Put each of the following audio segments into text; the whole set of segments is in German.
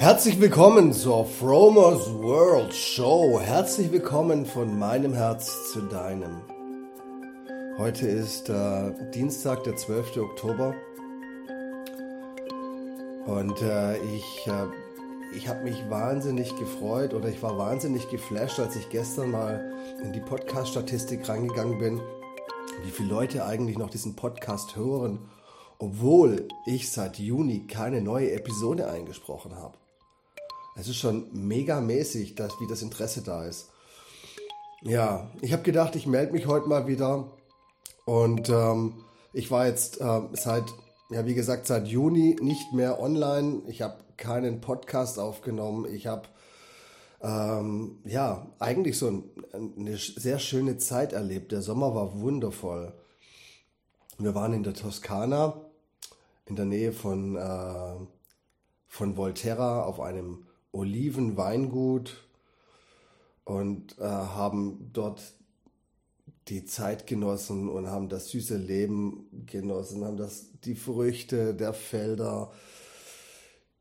Herzlich willkommen zur Fromers World Show. Herzlich willkommen von meinem Herz zu deinem. Heute ist äh, Dienstag, der 12. Oktober. Und äh, ich, äh, ich habe mich wahnsinnig gefreut oder ich war wahnsinnig geflasht, als ich gestern mal in die Podcast-Statistik reingegangen bin, wie viele Leute eigentlich noch diesen Podcast hören, obwohl ich seit Juni keine neue Episode eingesprochen habe. Es ist schon mega mäßig, dass, wie das Interesse da ist. Ja, ich habe gedacht, ich melde mich heute mal wieder. Und ähm, ich war jetzt äh, seit, ja, wie gesagt, seit Juni nicht mehr online. Ich habe keinen Podcast aufgenommen. Ich habe ähm, ja eigentlich so ein, eine sehr schöne Zeit erlebt. Der Sommer war wundervoll. Wir waren in der Toskana, in der Nähe von, äh, von Volterra auf einem Olivenweingut und äh, haben dort die Zeit genossen und haben das süße Leben genossen, haben das, die Früchte der Felder,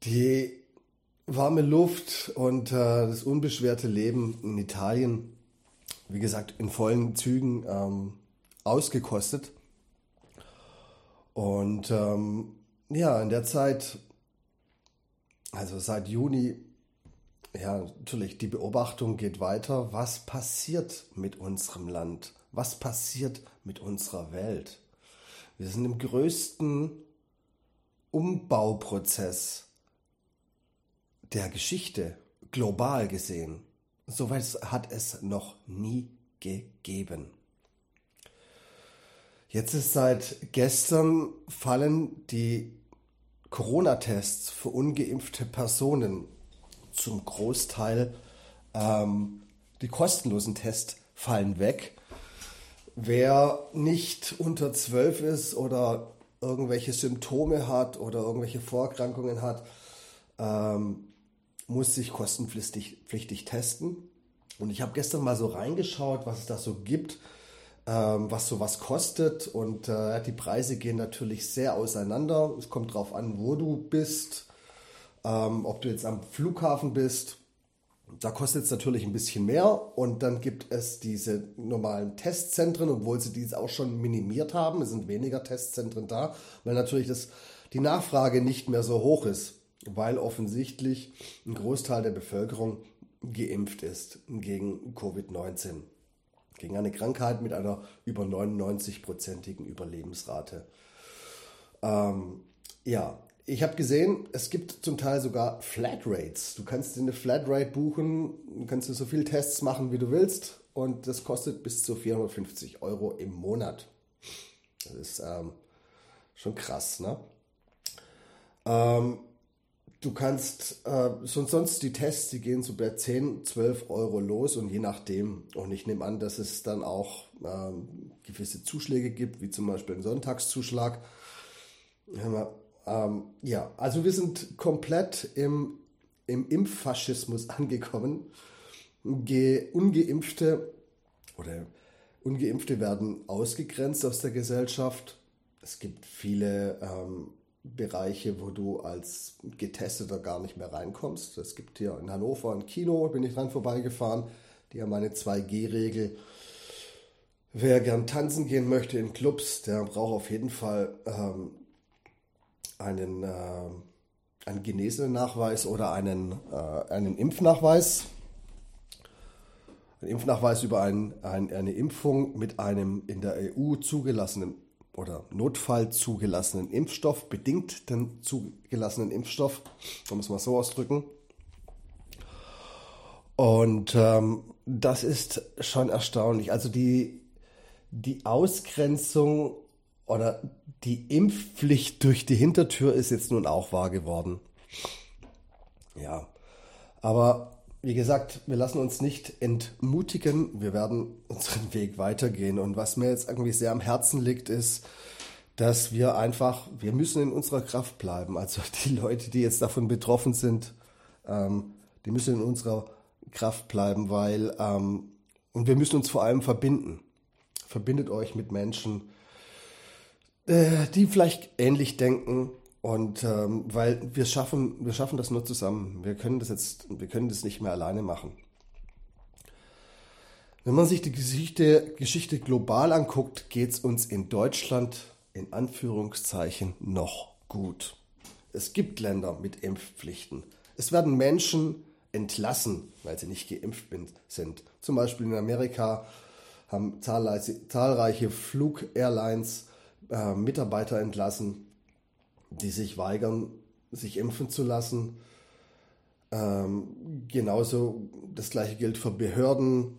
die warme Luft und äh, das unbeschwerte Leben in Italien, wie gesagt, in vollen Zügen ähm, ausgekostet. Und ähm, ja, in der Zeit, also seit Juni ja, natürlich, die Beobachtung geht weiter. Was passiert mit unserem Land? Was passiert mit unserer Welt? Wir sind im größten Umbauprozess der Geschichte, global gesehen. Soweit hat es noch nie gegeben. Jetzt ist seit gestern fallen die Corona-Tests für ungeimpfte Personen zum Großteil ähm, die kostenlosen Tests fallen weg. Wer nicht unter 12 ist oder irgendwelche Symptome hat oder irgendwelche Vorerkrankungen hat, ähm, muss sich kostenpflichtig pflichtig testen. Und ich habe gestern mal so reingeschaut, was es da so gibt, ähm, was sowas kostet. Und äh, die Preise gehen natürlich sehr auseinander. Es kommt darauf an, wo du bist ähm, ob du jetzt am Flughafen bist, da kostet es natürlich ein bisschen mehr und dann gibt es diese normalen Testzentren, obwohl sie diese auch schon minimiert haben. Es sind weniger Testzentren da, weil natürlich das, die Nachfrage nicht mehr so hoch ist, weil offensichtlich ein Großteil der Bevölkerung geimpft ist gegen Covid-19, gegen eine Krankheit mit einer über 99-prozentigen Überlebensrate. Ähm, ja, ich habe gesehen, es gibt zum Teil sogar Flatrates. Du kannst dir eine Flatrate buchen, du kannst dir so viele Tests machen, wie du willst und das kostet bis zu 450 Euro im Monat. Das ist ähm, schon krass, ne? Ähm, du kannst, äh, sonst, sonst die Tests, die gehen so bei 10, 12 Euro los und je nachdem. Und ich nehme an, dass es dann auch ähm, gewisse Zuschläge gibt, wie zum Beispiel einen Sonntagszuschlag. Wir ähm, ja, also wir sind komplett im, im Impffaschismus angekommen. Ge Ungeimpfte oder Ungeimpfte werden ausgegrenzt aus der Gesellschaft. Es gibt viele ähm, Bereiche, wo du als Getesteter gar nicht mehr reinkommst. Es gibt hier in Hannover ein Kino, bin ich dran vorbeigefahren. Die haben eine 2G-Regel. Wer gern tanzen gehen möchte in Clubs, der braucht auf jeden Fall ähm, einen, äh, einen Genesenen-Nachweis oder einen, äh, einen Impfnachweis. Ein Impfnachweis über ein, ein, eine Impfung mit einem in der EU zugelassenen oder Notfall zugelassenen Impfstoff, bedingt den zugelassenen Impfstoff, da muss man so ausdrücken. Und ähm, das ist schon erstaunlich. Also die, die Ausgrenzung oder die Impfpflicht durch die Hintertür ist jetzt nun auch wahr geworden. Ja, aber wie gesagt, wir lassen uns nicht entmutigen. Wir werden unseren Weg weitergehen. Und was mir jetzt irgendwie sehr am Herzen liegt, ist, dass wir einfach, wir müssen in unserer Kraft bleiben. Also die Leute, die jetzt davon betroffen sind, ähm, die müssen in unserer Kraft bleiben, weil, ähm, und wir müssen uns vor allem verbinden. Verbindet euch mit Menschen, äh, die vielleicht ähnlich denken Und ähm, weil wir schaffen, wir schaffen das nur zusammen. Wir können das jetzt, wir können das nicht mehr alleine machen. Wenn man sich die Geschichte, Geschichte global anguckt, geht es uns in Deutschland in Anführungszeichen noch gut. Es gibt Länder mit Impfpflichten. Es werden Menschen entlassen, weil sie nicht geimpft sind. Zum Beispiel in Amerika haben zahlreiche, zahlreiche Flug-Airlines äh, Mitarbeiter entlassen, die sich weigern, sich impfen zu lassen. Ähm, genauso das gleiche gilt für Behörden,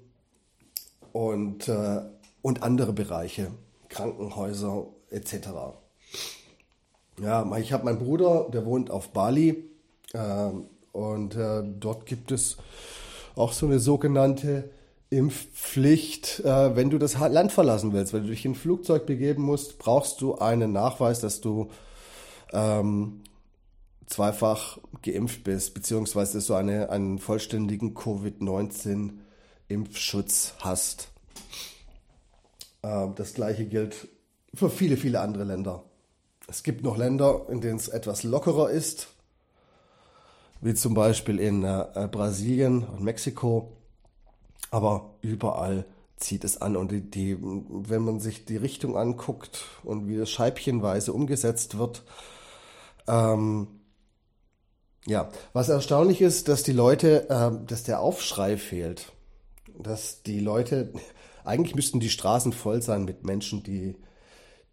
und, äh, und andere Bereiche, Krankenhäuser etc. Ja, ich habe meinen Bruder, der wohnt auf Bali äh, und äh, dort gibt es auch so eine sogenannte Impfpflicht, äh, wenn du das Land verlassen willst. Wenn du dich in ein Flugzeug begeben musst, brauchst du einen Nachweis, dass du ähm, zweifach geimpft bist, beziehungsweise so eine, einen vollständigen Covid-19 Impfschutz hast. Ähm, das gleiche gilt für viele, viele andere Länder. Es gibt noch Länder, in denen es etwas lockerer ist, wie zum Beispiel in äh, Brasilien und Mexiko. Aber überall zieht es an und die, die, wenn man sich die Richtung anguckt und wie es scheibchenweise umgesetzt wird, ähm, ja, was erstaunlich ist, dass die Leute, äh, dass der Aufschrei fehlt dass die Leute, eigentlich müssten die Straßen voll sein mit Menschen, die,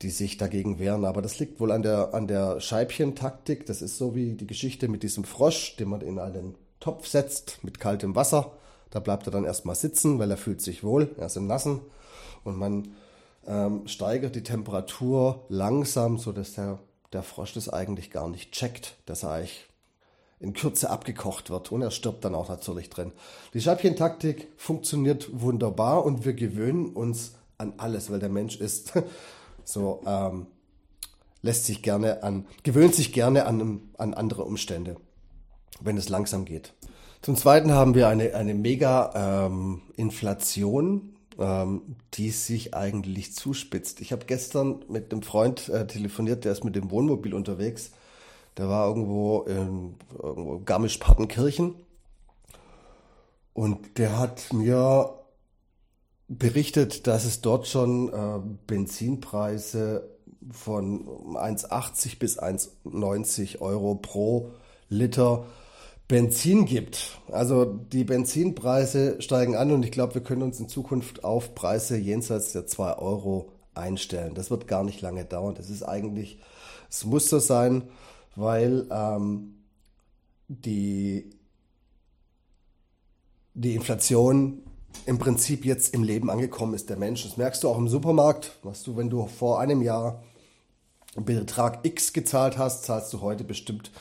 die sich dagegen wehren. Aber das liegt wohl an der, an der Scheibchentaktik. Das ist so wie die Geschichte mit diesem Frosch, den man in einen Topf setzt mit kaltem Wasser. Da bleibt er dann erstmal sitzen, weil er fühlt sich wohl, er ist im Nassen. Und man ähm, steigert die Temperatur langsam, sodass der, der Frosch das eigentlich gar nicht checkt, dass er eigentlich in Kürze abgekocht wird und er stirbt dann auch natürlich drin. Die Scheibchentaktik funktioniert wunderbar und wir gewöhnen uns an alles, weil der Mensch ist so, ähm, lässt sich gerne an, gewöhnt sich gerne an, an andere Umstände, wenn es langsam geht. Zum Zweiten haben wir eine, eine mega ähm, ähm, die sich eigentlich zuspitzt. Ich habe gestern mit einem Freund äh, telefoniert, der ist mit dem Wohnmobil unterwegs der war irgendwo in Garmisch-Partenkirchen. Und der hat mir berichtet, dass es dort schon äh, Benzinpreise von 1,80 bis 1,90 Euro pro Liter Benzin gibt. Also die Benzinpreise steigen an und ich glaube, wir können uns in Zukunft auf Preise jenseits der 2 Euro einstellen. Das wird gar nicht lange dauern. Das ist eigentlich, es muss so sein, weil ähm, die, die Inflation im Prinzip jetzt im Leben angekommen ist der Menschen. Das merkst du auch im Supermarkt, was du, wenn du vor einem Jahr Betrag X gezahlt hast, zahlst du heute bestimmt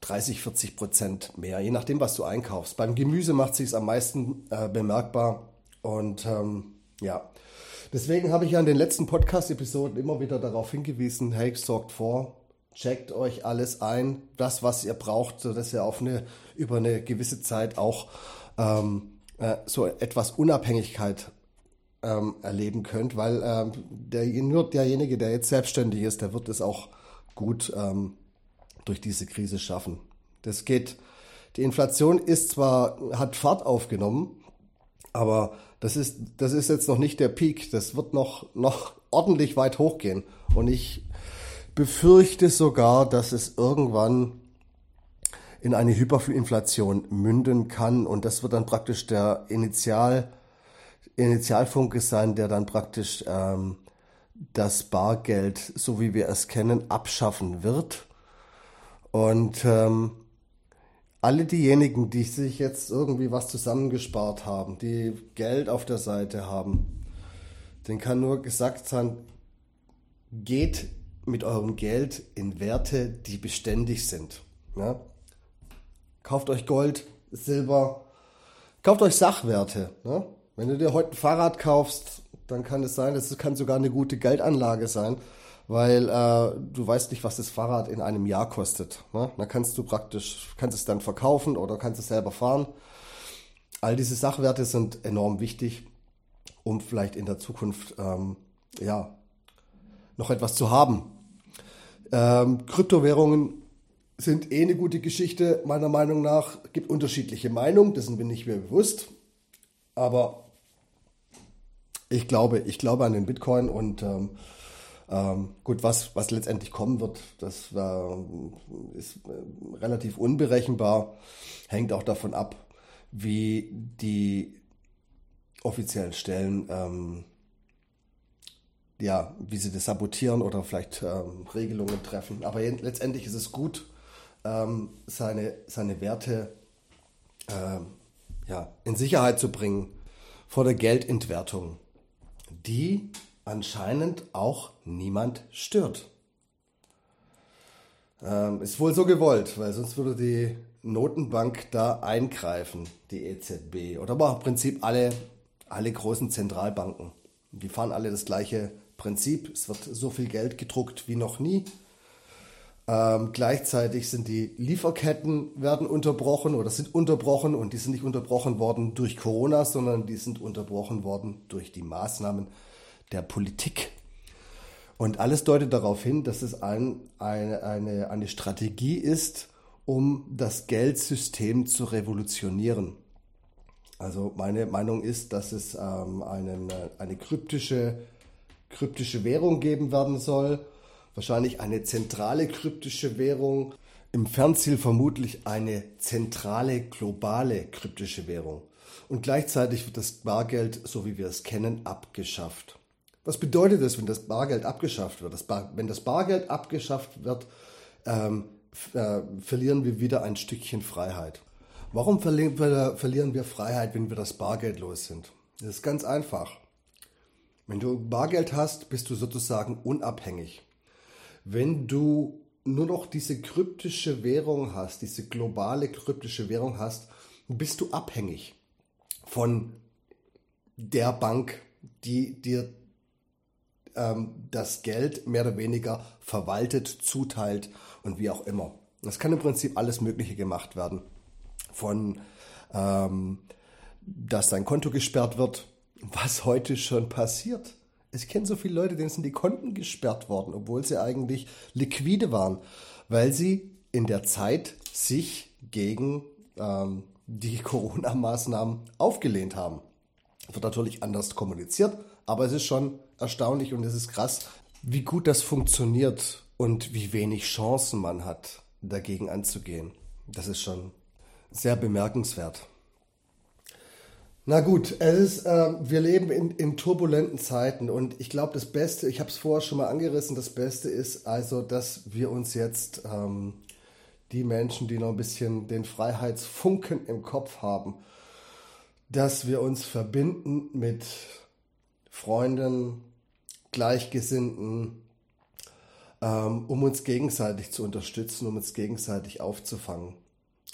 30, 40 Prozent mehr, je nachdem, was du einkaufst. Beim Gemüse macht sich am meisten äh, bemerkbar und ähm, ja, deswegen habe ich ja in den letzten Podcast-Episoden immer wieder darauf hingewiesen, hey, sorgt vor, checkt euch alles ein, das, was ihr braucht, sodass ihr auf eine, über eine gewisse Zeit auch ähm, äh, so etwas Unabhängigkeit ähm, erleben könnt, weil ähm, der, nur derjenige, der jetzt selbstständig ist, der wird es auch gut ähm, durch diese Krise schaffen. Das geht, die Inflation ist zwar, hat Fahrt aufgenommen, aber das ist, das ist jetzt noch nicht der Peak. Das wird noch, noch ordentlich weit hochgehen. Und ich befürchte sogar, dass es irgendwann in eine Hyperinflation münden kann und das wird dann praktisch der Initial, Initialfunke sein, der dann praktisch ähm, das Bargeld, so wie wir es kennen, abschaffen wird. Und ähm, alle diejenigen, die sich jetzt irgendwie was zusammengespart haben, die Geld auf der Seite haben, denen kann nur gesagt sein, geht mit eurem Geld in Werte, die beständig sind. Ja? Kauft euch Gold, Silber, kauft euch Sachwerte. Ne? Wenn du dir heute ein Fahrrad kaufst, dann kann es sein, das kann sogar eine gute Geldanlage sein, weil äh, du weißt nicht, was das Fahrrad in einem Jahr kostet. Ne? Dann kannst du praktisch, kannst es dann verkaufen oder kannst es selber fahren. All diese Sachwerte sind enorm wichtig, um vielleicht in der Zukunft ähm, ja, noch etwas zu haben. Ähm, Kryptowährungen sind eh eine gute Geschichte, meiner Meinung nach. Es Gibt unterschiedliche Meinungen, dessen bin ich mir bewusst. Aber ich glaube, ich glaube an den Bitcoin und ähm, ähm, gut, was, was letztendlich kommen wird, das äh, ist äh, relativ unberechenbar, hängt auch davon ab, wie die offiziellen Stellen ähm, ja, wie sie das sabotieren oder vielleicht ähm, Regelungen treffen. Aber letztendlich ist es gut, ähm, seine, seine Werte ähm, ja, in Sicherheit zu bringen vor der Geldentwertung, die anscheinend auch niemand stört. Ähm, ist wohl so gewollt, weil sonst würde die Notenbank da eingreifen, die EZB. Oder aber im Prinzip alle, alle großen Zentralbanken. Die fahren alle das gleiche Prinzip. Es wird so viel Geld gedruckt wie noch nie. Ähm, gleichzeitig sind die Lieferketten werden unterbrochen oder sind unterbrochen und die sind nicht unterbrochen worden durch Corona, sondern die sind unterbrochen worden durch die Maßnahmen der Politik. Und alles deutet darauf hin, dass es ein, eine, eine, eine Strategie ist, um das Geldsystem zu revolutionieren. Also meine Meinung ist, dass es ähm, einen, eine kryptische kryptische Währung geben werden soll. Wahrscheinlich eine zentrale kryptische Währung. Im Fernziel vermutlich eine zentrale globale kryptische Währung. Und gleichzeitig wird das Bargeld, so wie wir es kennen, abgeschafft. Was bedeutet das, wenn das Bargeld abgeschafft wird? Das Bar, wenn das Bargeld abgeschafft wird, ähm, äh, verlieren wir wieder ein Stückchen Freiheit. Warum verlieren wir, verlieren wir Freiheit, wenn wir das Bargeld los sind? Das ist ganz einfach. Wenn du Bargeld hast, bist du sozusagen unabhängig. Wenn du nur noch diese kryptische Währung hast, diese globale kryptische Währung hast, bist du abhängig von der Bank, die dir ähm, das Geld mehr oder weniger verwaltet, zuteilt und wie auch immer. Das kann im Prinzip alles Mögliche gemacht werden. Von, ähm, dass dein Konto gesperrt wird, was heute schon passiert. Ich kenne so viele Leute, denen sind die Konten gesperrt worden, obwohl sie eigentlich liquide waren, weil sie in der Zeit sich gegen ähm, die Corona-Maßnahmen aufgelehnt haben. Wird natürlich anders kommuniziert, aber es ist schon erstaunlich und es ist krass, wie gut das funktioniert und wie wenig Chancen man hat, dagegen anzugehen. Das ist schon sehr bemerkenswert. Na gut, es ist, äh, wir leben in, in, turbulenten Zeiten und ich glaube, das Beste, ich habe es vorher schon mal angerissen, das Beste ist also, dass wir uns jetzt ähm, die Menschen, die noch ein bisschen den Freiheitsfunken im Kopf haben, dass wir uns verbinden mit Freunden, Gleichgesinnten, ähm, um uns gegenseitig zu unterstützen, um uns gegenseitig aufzufangen.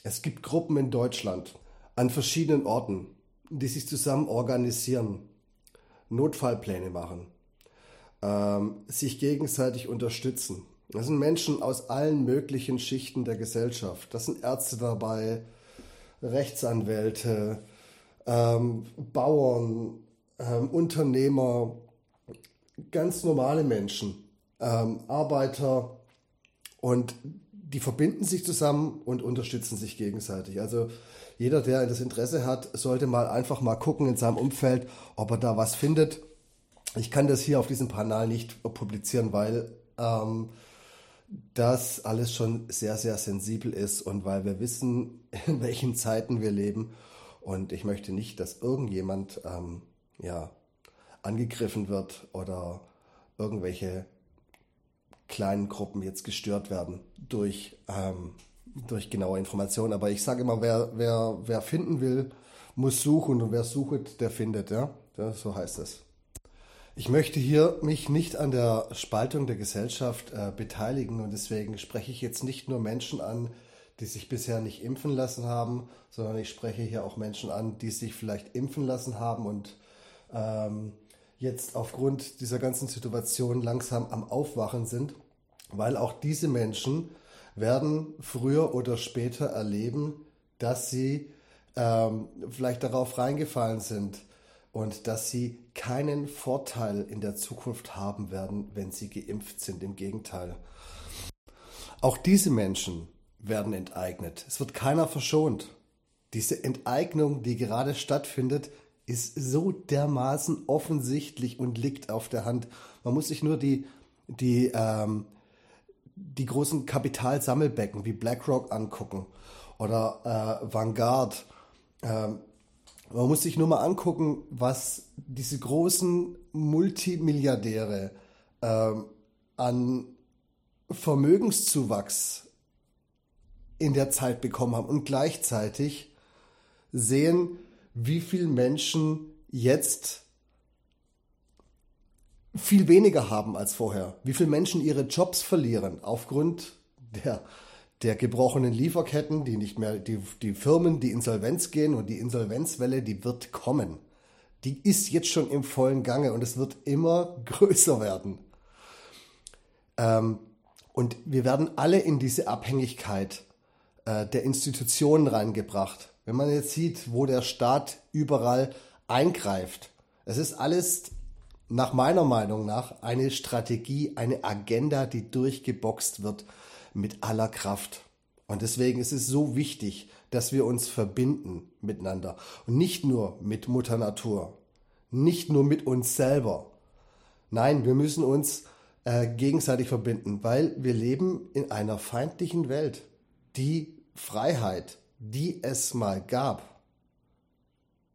Es gibt Gruppen in Deutschland an verschiedenen Orten, die sich zusammen organisieren, Notfallpläne machen, ähm, sich gegenseitig unterstützen. Das sind Menschen aus allen möglichen Schichten der Gesellschaft. Das sind Ärzte dabei, Rechtsanwälte, ähm, Bauern, ähm, Unternehmer, ganz normale Menschen, ähm, Arbeiter und die verbinden sich zusammen und unterstützen sich gegenseitig. Also jeder, der das Interesse hat, sollte mal einfach mal gucken in seinem Umfeld, ob er da was findet. Ich kann das hier auf diesem Kanal nicht publizieren, weil ähm, das alles schon sehr, sehr sensibel ist und weil wir wissen, in welchen Zeiten wir leben. Und ich möchte nicht, dass irgendjemand ähm, ja, angegriffen wird oder irgendwelche kleinen Gruppen jetzt gestört werden durch ähm, durch genaue Informationen. Aber ich sage immer, wer, wer, wer finden will, muss suchen und wer sucht, der findet. Ja? ja, so heißt es. Ich möchte hier mich nicht an der Spaltung der Gesellschaft äh, beteiligen und deswegen spreche ich jetzt nicht nur Menschen an, die sich bisher nicht impfen lassen haben, sondern ich spreche hier auch Menschen an, die sich vielleicht impfen lassen haben und ähm, jetzt aufgrund dieser ganzen Situation langsam am Aufwachen sind, weil auch diese Menschen werden früher oder später erleben, dass sie ähm, vielleicht darauf reingefallen sind und dass sie keinen Vorteil in der Zukunft haben werden, wenn sie geimpft sind. Im Gegenteil. Auch diese Menschen werden enteignet. Es wird keiner verschont. Diese Enteignung, die gerade stattfindet, ist so dermaßen offensichtlich und liegt auf der Hand. Man muss sich nur die, die, ähm, die großen Kapitalsammelbecken wie BlackRock angucken oder äh, Vanguard. Ähm, man muss sich nur mal angucken, was diese großen Multimilliardäre ähm, an Vermögenszuwachs in der Zeit bekommen haben und gleichzeitig sehen, wie viele Menschen jetzt viel weniger haben als vorher, wie viele Menschen ihre Jobs verlieren aufgrund der, der gebrochenen Lieferketten, die nicht mehr, die, die Firmen, die Insolvenz gehen und die Insolvenzwelle, die wird kommen. Die ist jetzt schon im vollen Gange und es wird immer größer werden. Ähm, und wir werden alle in diese Abhängigkeit äh, der Institutionen reingebracht. Wenn man jetzt sieht, wo der Staat überall eingreift, es ist alles nach meiner Meinung nach eine Strategie, eine Agenda, die durchgeboxt wird mit aller Kraft. Und deswegen ist es so wichtig, dass wir uns verbinden miteinander und nicht nur mit Mutter Natur, nicht nur mit uns selber. Nein, wir müssen uns äh, gegenseitig verbinden, weil wir leben in einer feindlichen Welt. Die Freiheit, die es mal gab,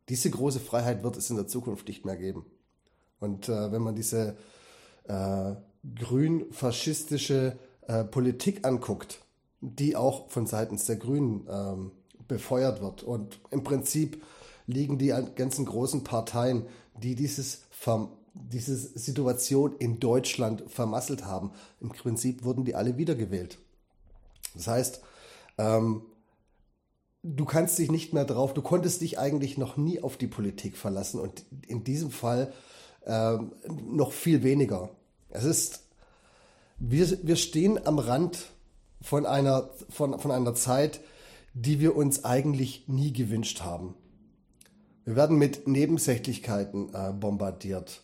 diese große Freiheit wird es in der Zukunft nicht mehr geben. Und äh, wenn man diese äh, grün-faschistische äh, Politik anguckt, die auch von seitens der Grünen ähm, befeuert wird und im Prinzip liegen die ganzen großen Parteien, die dieses diese Situation in Deutschland vermasselt haben. Im Prinzip wurden die alle wiedergewählt. Das heißt, ähm, du kannst dich nicht mehr drauf, du konntest dich eigentlich noch nie auf die Politik verlassen und in diesem Fall ähm, noch viel weniger. Es ist, wir, wir stehen am Rand von einer, von, von einer Zeit, die wir uns eigentlich nie gewünscht haben. Wir werden mit Nebensächlichkeiten äh, bombardiert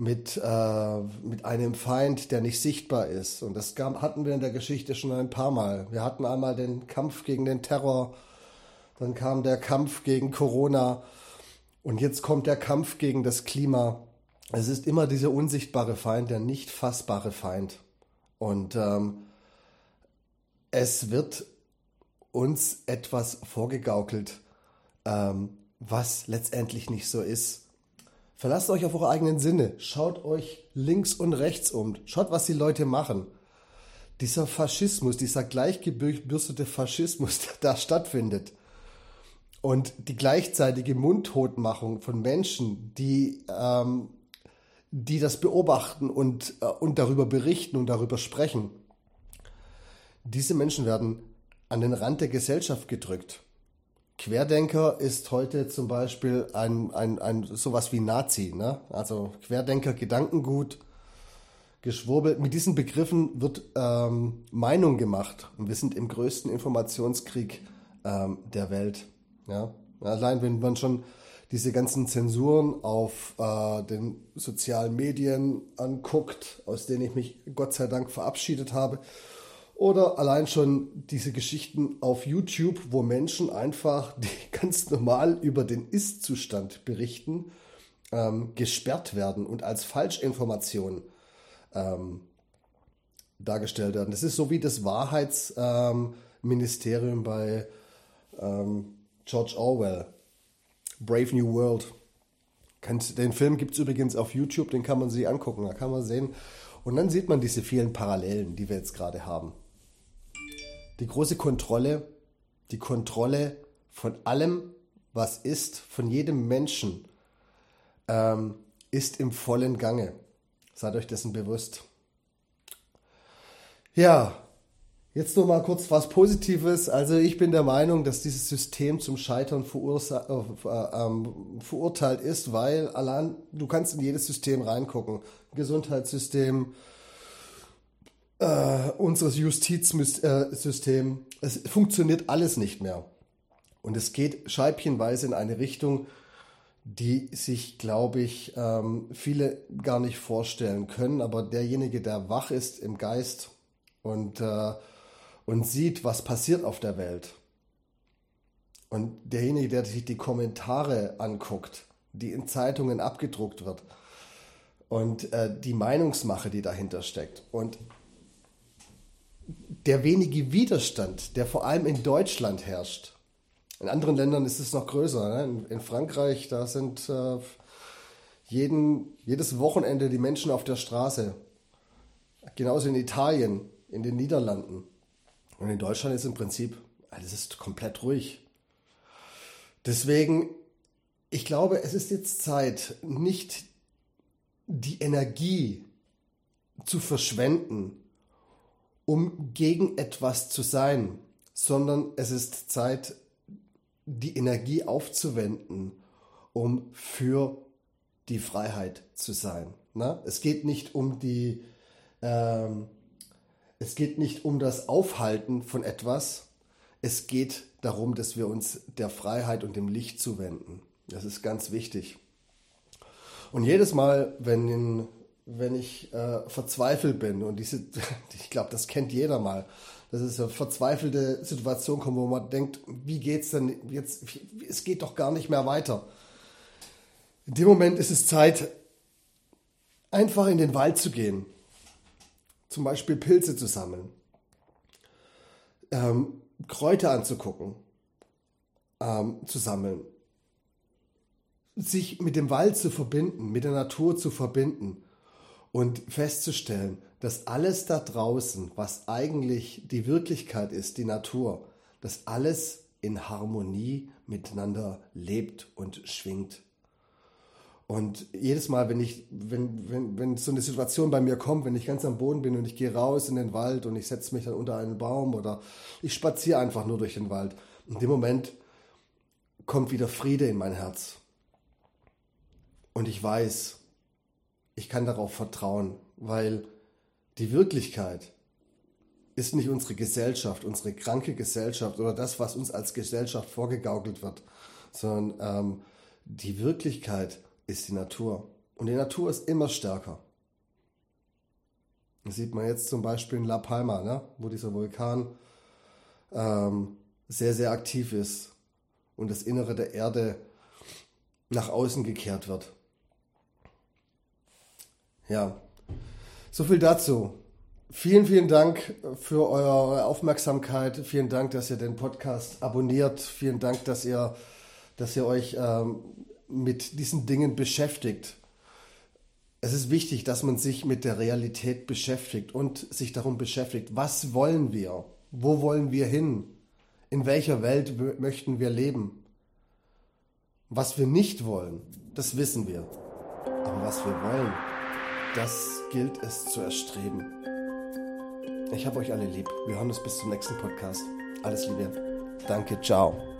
mit, äh, mit einem Feind, der nicht sichtbar ist. Und das hatten wir in der Geschichte schon ein paar Mal. Wir hatten einmal den Kampf gegen den Terror, dann kam der Kampf gegen Corona und jetzt kommt der Kampf gegen das Klima. Es ist immer dieser unsichtbare Feind, der nicht fassbare Feind. Und ähm, es wird uns etwas vorgegaukelt, ähm, was letztendlich nicht so ist. Verlasst euch auf eure eigenen Sinne. Schaut euch links und rechts um. Schaut, was die Leute machen. Dieser Faschismus, dieser gleichgebürstete Faschismus, der da stattfindet. Und die gleichzeitige Mundtotmachung von Menschen, die, ähm, die das beobachten und, äh, und darüber berichten und darüber sprechen. Diese Menschen werden an den Rand der Gesellschaft gedrückt. Querdenker ist heute zum Beispiel ein, ein, ein sowas wie Nazi, ne? Also Querdenker, Gedankengut, geschwurbelt. Mit diesen Begriffen wird ähm, Meinung gemacht. Und wir sind im größten Informationskrieg ähm, der Welt. Ja? Allein wenn man schon diese ganzen Zensuren auf äh, den sozialen Medien anguckt, aus denen ich mich Gott sei Dank verabschiedet habe, oder allein schon diese Geschichten auf YouTube, wo Menschen einfach, die ganz normal über den Ist-Zustand berichten, ähm, gesperrt werden und als Falschinformation ähm, dargestellt werden. Das ist so wie das Wahrheitsministerium ähm, bei ähm, George Orwell, Brave New World. Den Film gibt es übrigens auf YouTube, den kann man sich angucken, da kann man sehen. Und dann sieht man diese vielen Parallelen, die wir jetzt gerade haben die große Kontrolle, die Kontrolle von allem, was ist, von jedem Menschen, ähm, ist im vollen Gange. Seid euch dessen bewusst. Ja, jetzt nur mal kurz was Positives. Also ich bin der Meinung, dass dieses System zum Scheitern äh, äh, verurteilt ist, weil allein du kannst in jedes System reingucken. Gesundheitssystem, äh, unseres Justizsystems. Es funktioniert alles nicht mehr. Und es geht scheibchenweise in eine Richtung, die sich, glaube ich, ähm, viele gar nicht vorstellen können. Aber derjenige, der wach ist im Geist und, äh, und sieht, was passiert auf der Welt, und derjenige, der sich die Kommentare anguckt, die in Zeitungen abgedruckt wird, und äh, die Meinungsmache, die dahinter steckt, und der wenige Widerstand, der vor allem in Deutschland herrscht, in anderen Ländern ist es noch größer. Ne? In, in, Frankreich, da sind äh, jeden, jedes Wochenende die Menschen auf der Straße. Genauso in Italien, in den Niederlanden. Und in Deutschland ist im Prinzip, alles ist komplett ruhig. Deswegen, ich glaube, es ist jetzt Zeit, nicht die Energie zu verschwenden, um gegen etwas zu sein, sondern es ist Zeit, die Energie aufzuwenden, um für die Freiheit zu sein. Ne? Es geht nicht um die, ähm, es geht nicht um das Aufhalten von etwas. Es geht darum, dass wir uns der Freiheit und dem Licht zuwenden. Das ist ganz wichtig. Und jedes Mal, wenn, wenn ich äh, verzweifelt bin, und diese, ich glaube, das kennt jeder mal, dass es eine verzweifelte Situation kommt, wo man denkt, wie geht's denn jetzt? Es geht doch gar nicht mehr weiter. In dem Moment ist es Zeit, einfach in den Wald zu gehen, zum Beispiel Pilze zu sammeln, ähm, Kräuter anzugucken, ähm, zu sammeln, sich mit dem Wald zu verbinden, mit der Natur zu verbinden und festzustellen, dass alles da draußen, was eigentlich die Wirklichkeit ist, die Natur, dass alles in Harmonie miteinander lebt und schwingt. Und jedes Mal, wenn ich, wenn, wenn, wenn so eine Situation bei mir kommt, wenn ich ganz am Boden bin und ich gehe raus in den Wald und ich setze mich dann unter einen Baum oder ich spaziere einfach nur durch den Wald, in dem Moment kommt wieder Friede in mein Herz. Und ich weiß, ich kann darauf vertrauen, weil die Wirklichkeit ist nicht unsere Gesellschaft, unsere kranke Gesellschaft oder das, was uns als Gesellschaft vorgegaukelt wird, sondern ähm, die Wirklichkeit ist die Natur. Und die Natur ist immer stärker. Das sieht man jetzt zum Beispiel in La Palma, ne? wo dieser Vulkan ähm, sehr, sehr aktiv ist und das Innere der Erde nach außen gekehrt wird. Ja, so viel dazu. Vielen, vielen Dank für eure Aufmerksamkeit. Vielen Dank, dass ihr den Podcast abonniert. Vielen Dank, dass ihr, dass ihr euch ähm, mit diesen Dingen beschäftigt. Es ist wichtig, dass man sich mit der Realität beschäftigt und sich darum beschäftigt, was wollen wir? Wo wollen wir hin? In welcher Welt möchten wir leben? Was wir nicht wollen, das wissen wir. Aber was wir wollen, das gilt es zu erstreben. Ich habe euch alle lieb. Wir hören uns bis zum nächsten Podcast. Alles Liebe. Danke. Ciao.